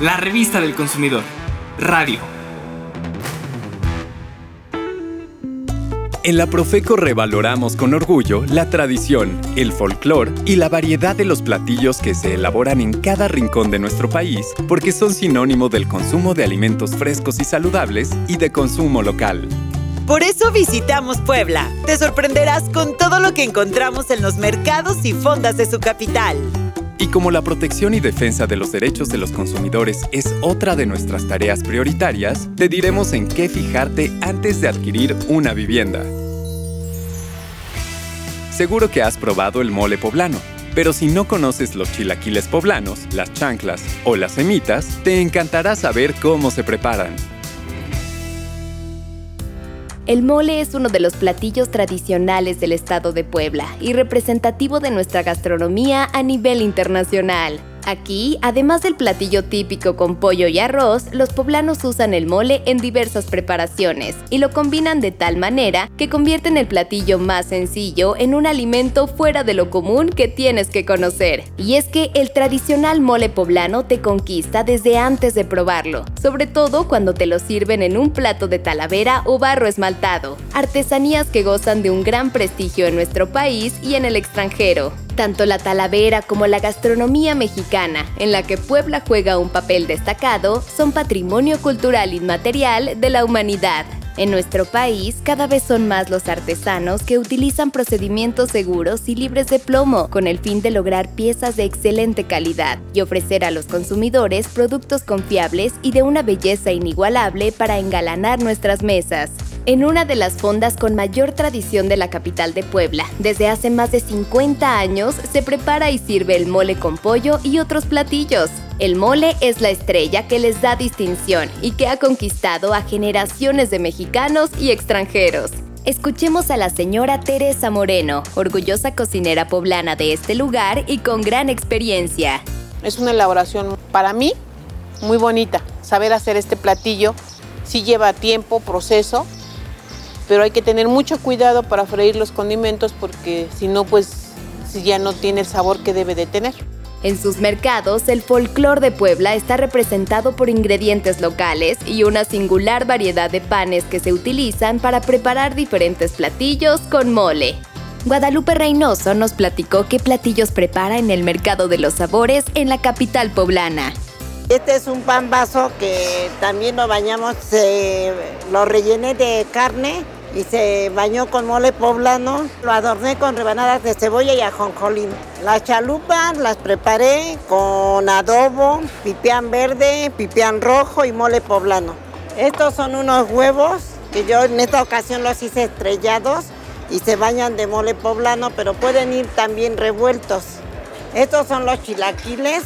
la revista del consumidor. Radio. En la Profeco revaloramos con orgullo la tradición, el folclor y la variedad de los platillos que se elaboran en cada rincón de nuestro país, porque son sinónimo del consumo de alimentos frescos y saludables y de consumo local. Por eso visitamos Puebla. Te sorprenderás con todo lo que encontramos en los mercados y fondas de su capital. Y como la protección y defensa de los derechos de los consumidores es otra de nuestras tareas prioritarias, te diremos en qué fijarte antes de adquirir una vivienda. Seguro que has probado el mole poblano, pero si no conoces los chilaquiles poblanos, las chanclas o las semitas, te encantará saber cómo se preparan. El mole es uno de los platillos tradicionales del estado de Puebla y representativo de nuestra gastronomía a nivel internacional. Aquí, además del platillo típico con pollo y arroz, los poblanos usan el mole en diversas preparaciones y lo combinan de tal manera que convierten el platillo más sencillo en un alimento fuera de lo común que tienes que conocer. Y es que el tradicional mole poblano te conquista desde antes de probarlo, sobre todo cuando te lo sirven en un plato de talavera o barro esmaltado, artesanías que gozan de un gran prestigio en nuestro país y en el extranjero. Tanto la talavera como la gastronomía mexicana, en la que Puebla juega un papel destacado, son patrimonio cultural inmaterial de la humanidad. En nuestro país, cada vez son más los artesanos que utilizan procedimientos seguros y libres de plomo con el fin de lograr piezas de excelente calidad y ofrecer a los consumidores productos confiables y de una belleza inigualable para engalanar nuestras mesas en una de las fondas con mayor tradición de la capital de Puebla. Desde hace más de 50 años se prepara y sirve el mole con pollo y otros platillos. El mole es la estrella que les da distinción y que ha conquistado a generaciones de mexicanos y extranjeros. Escuchemos a la señora Teresa Moreno, orgullosa cocinera poblana de este lugar y con gran experiencia. Es una elaboración para mí muy bonita. Saber hacer este platillo sí lleva tiempo, proceso, pero hay que tener mucho cuidado para freír los condimentos porque si no, pues ya no tiene el sabor que debe de tener. En sus mercados, el folclor de Puebla está representado por ingredientes locales y una singular variedad de panes que se utilizan para preparar diferentes platillos con mole. Guadalupe Reynoso nos platicó qué platillos prepara en el Mercado de los Sabores en la capital poblana. Este es un pan vaso que también lo bañamos, lo rellené de carne y se bañó con mole poblano. Lo adorné con rebanadas de cebolla y ajonjolín. Las chalupas las preparé con adobo, pipián verde, pipián rojo y mole poblano. Estos son unos huevos que yo en esta ocasión los hice estrellados y se bañan de mole poblano, pero pueden ir también revueltos. Estos son los chilaquiles,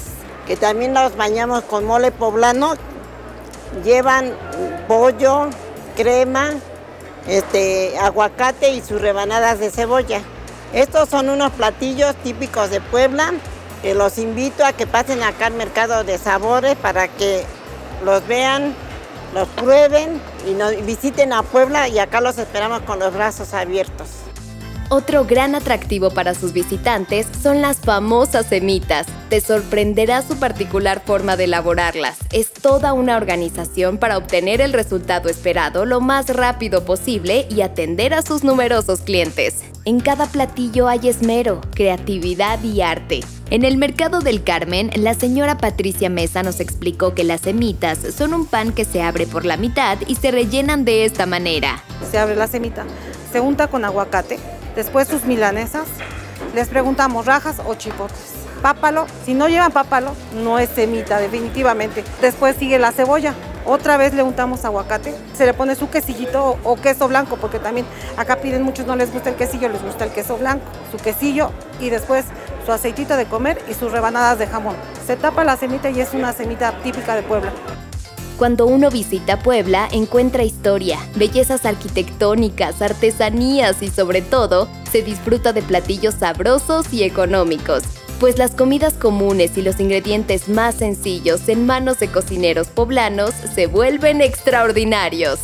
que también los bañamos con mole poblano. Llevan pollo, crema, este, aguacate y sus rebanadas de cebolla. Estos son unos platillos típicos de Puebla que los invito a que pasen acá al mercado de sabores para que los vean, los prueben y nos visiten a Puebla y acá los esperamos con los brazos abiertos. Otro gran atractivo para sus visitantes son las famosas semitas. Te sorprenderá su particular forma de elaborarlas. Es toda una organización para obtener el resultado esperado lo más rápido posible y atender a sus numerosos clientes. En cada platillo hay esmero, creatividad y arte. En el mercado del Carmen, la señora Patricia Mesa nos explicó que las semitas son un pan que se abre por la mitad y se rellenan de esta manera. Se abre la semita, se unta con aguacate, Después sus milanesas. Les preguntamos rajas o chipotes. Pápalo, si no llevan pápalo, no es semita, definitivamente. Después sigue la cebolla. Otra vez le untamos aguacate. Se le pone su quesillito o queso blanco, porque también acá piden muchos, no les gusta el quesillo, les gusta el queso blanco. Su quesillo y después su aceitito de comer y sus rebanadas de jamón. Se tapa la semita y es una semita típica de Puebla. Cuando uno visita Puebla, encuentra historia, bellezas arquitectónicas, artesanías y sobre todo, se disfruta de platillos sabrosos y económicos. Pues las comidas comunes y los ingredientes más sencillos en manos de cocineros poblanos se vuelven extraordinarios.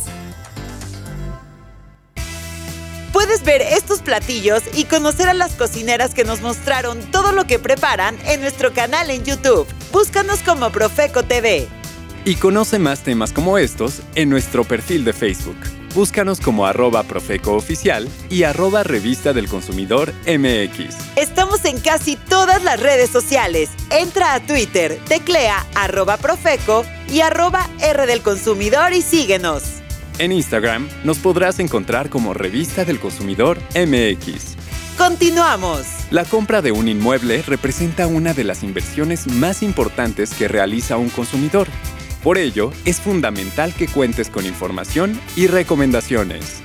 Puedes ver estos platillos y conocer a las cocineras que nos mostraron todo lo que preparan en nuestro canal en YouTube. Búscanos como Profeco TV. Y conoce más temas como estos en nuestro perfil de Facebook. Búscanos como arroba Profeco Oficial y arroba Revista del Consumidor MX. Estamos en casi todas las redes sociales. Entra a Twitter, teclea arroba Profeco y arroba R del Consumidor y síguenos. En Instagram nos podrás encontrar como Revista del Consumidor MX. Continuamos. La compra de un inmueble representa una de las inversiones más importantes que realiza un consumidor. Por ello, es fundamental que cuentes con información y recomendaciones.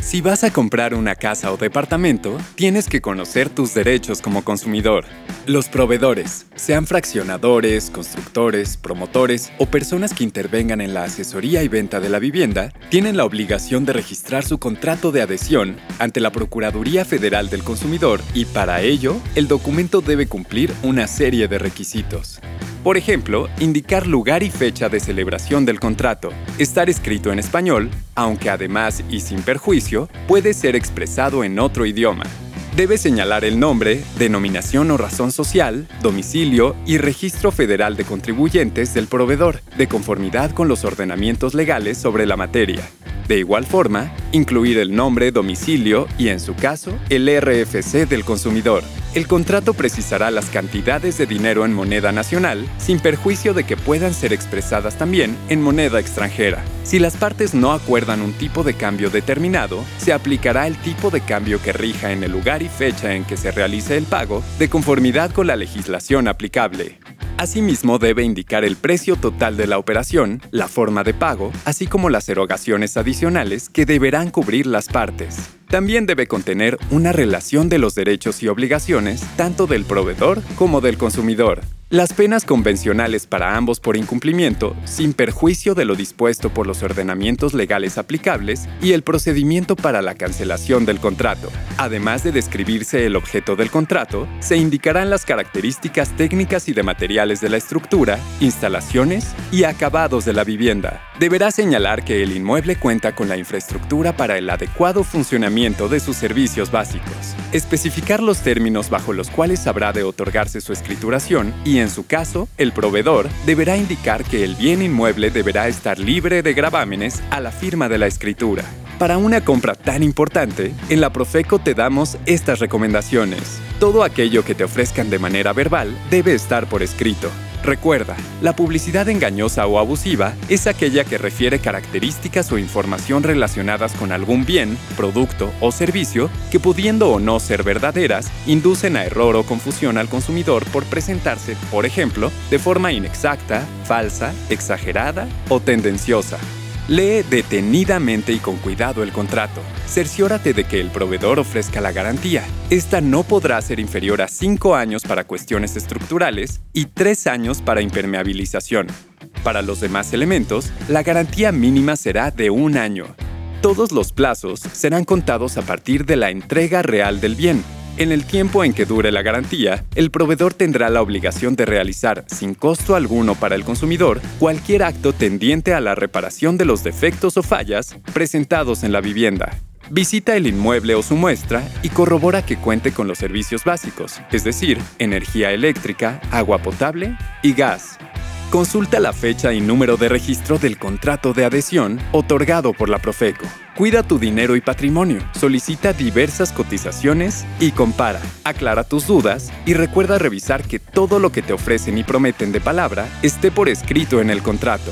Si vas a comprar una casa o departamento, tienes que conocer tus derechos como consumidor. Los proveedores, sean fraccionadores, constructores, promotores o personas que intervengan en la asesoría y venta de la vivienda, tienen la obligación de registrar su contrato de adhesión ante la Procuraduría Federal del Consumidor y para ello, el documento debe cumplir una serie de requisitos. Por ejemplo, indicar lugar y fecha de celebración del contrato, estar escrito en español, aunque además y sin perjuicio, puede ser expresado en otro idioma. Debe señalar el nombre, denominación o razón social, domicilio y registro federal de contribuyentes del proveedor, de conformidad con los ordenamientos legales sobre la materia. De igual forma, incluir el nombre, domicilio y, en su caso, el RFC del consumidor. El contrato precisará las cantidades de dinero en moneda nacional, sin perjuicio de que puedan ser expresadas también en moneda extranjera. Si las partes no acuerdan un tipo de cambio determinado, se aplicará el tipo de cambio que rija en el lugar y fecha en que se realice el pago, de conformidad con la legislación aplicable. Asimismo, debe indicar el precio total de la operación, la forma de pago, así como las erogaciones adicionales que deberán cubrir las partes. También debe contener una relación de los derechos y obligaciones tanto del proveedor como del consumidor. Las penas convencionales para ambos por incumplimiento, sin perjuicio de lo dispuesto por los ordenamientos legales aplicables y el procedimiento para la cancelación del contrato. Además de describirse el objeto del contrato, se indicarán las características técnicas y de materiales de la estructura, instalaciones y acabados de la vivienda. Deberá señalar que el inmueble cuenta con la infraestructura para el adecuado funcionamiento de sus servicios básicos. Especificar los términos bajo los cuales habrá de otorgarse su escrituración y en su caso, el proveedor deberá indicar que el bien inmueble deberá estar libre de gravámenes a la firma de la escritura. Para una compra tan importante, en la Profeco te damos estas recomendaciones. Todo aquello que te ofrezcan de manera verbal debe estar por escrito. Recuerda, la publicidad engañosa o abusiva es aquella que refiere características o información relacionadas con algún bien, producto o servicio que pudiendo o no ser verdaderas, inducen a error o confusión al consumidor por presentarse, por ejemplo, de forma inexacta, falsa, exagerada o tendenciosa. Lee detenidamente y con cuidado el contrato. Cerciórate de que el proveedor ofrezca la garantía. Esta no podrá ser inferior a 5 años para cuestiones estructurales y 3 años para impermeabilización. Para los demás elementos, la garantía mínima será de un año. Todos los plazos serán contados a partir de la entrega real del bien, en el tiempo en que dure la garantía, el proveedor tendrá la obligación de realizar, sin costo alguno para el consumidor, cualquier acto tendiente a la reparación de los defectos o fallas presentados en la vivienda. Visita el inmueble o su muestra y corrobora que cuente con los servicios básicos, es decir, energía eléctrica, agua potable y gas. Consulta la fecha y número de registro del contrato de adhesión otorgado por la Profeco. Cuida tu dinero y patrimonio, solicita diversas cotizaciones y compara. Aclara tus dudas y recuerda revisar que todo lo que te ofrecen y prometen de palabra esté por escrito en el contrato.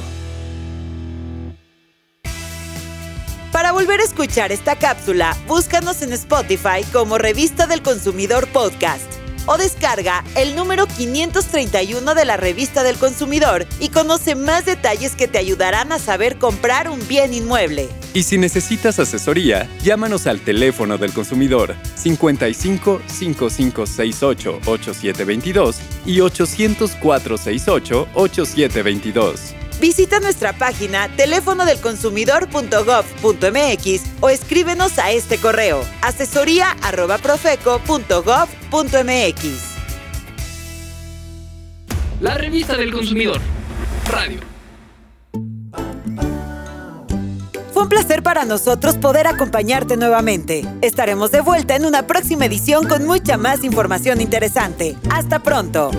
Para volver a escuchar esta cápsula, búscanos en Spotify como Revista del Consumidor Podcast o descarga el número 531 de la Revista del Consumidor y conoce más detalles que te ayudarán a saber comprar un bien inmueble. Y si necesitas asesoría, llámanos al teléfono del consumidor 55 5568 8722 y 800 68 8722. Visita nuestra página teléfono del consumidor.gov.mx o escríbenos a este correo asesoría@profeco.gov.mx. La revista del consumidor. Radio. Fue un placer para nosotros poder acompañarte nuevamente. Estaremos de vuelta en una próxima edición con mucha más información interesante. Hasta pronto.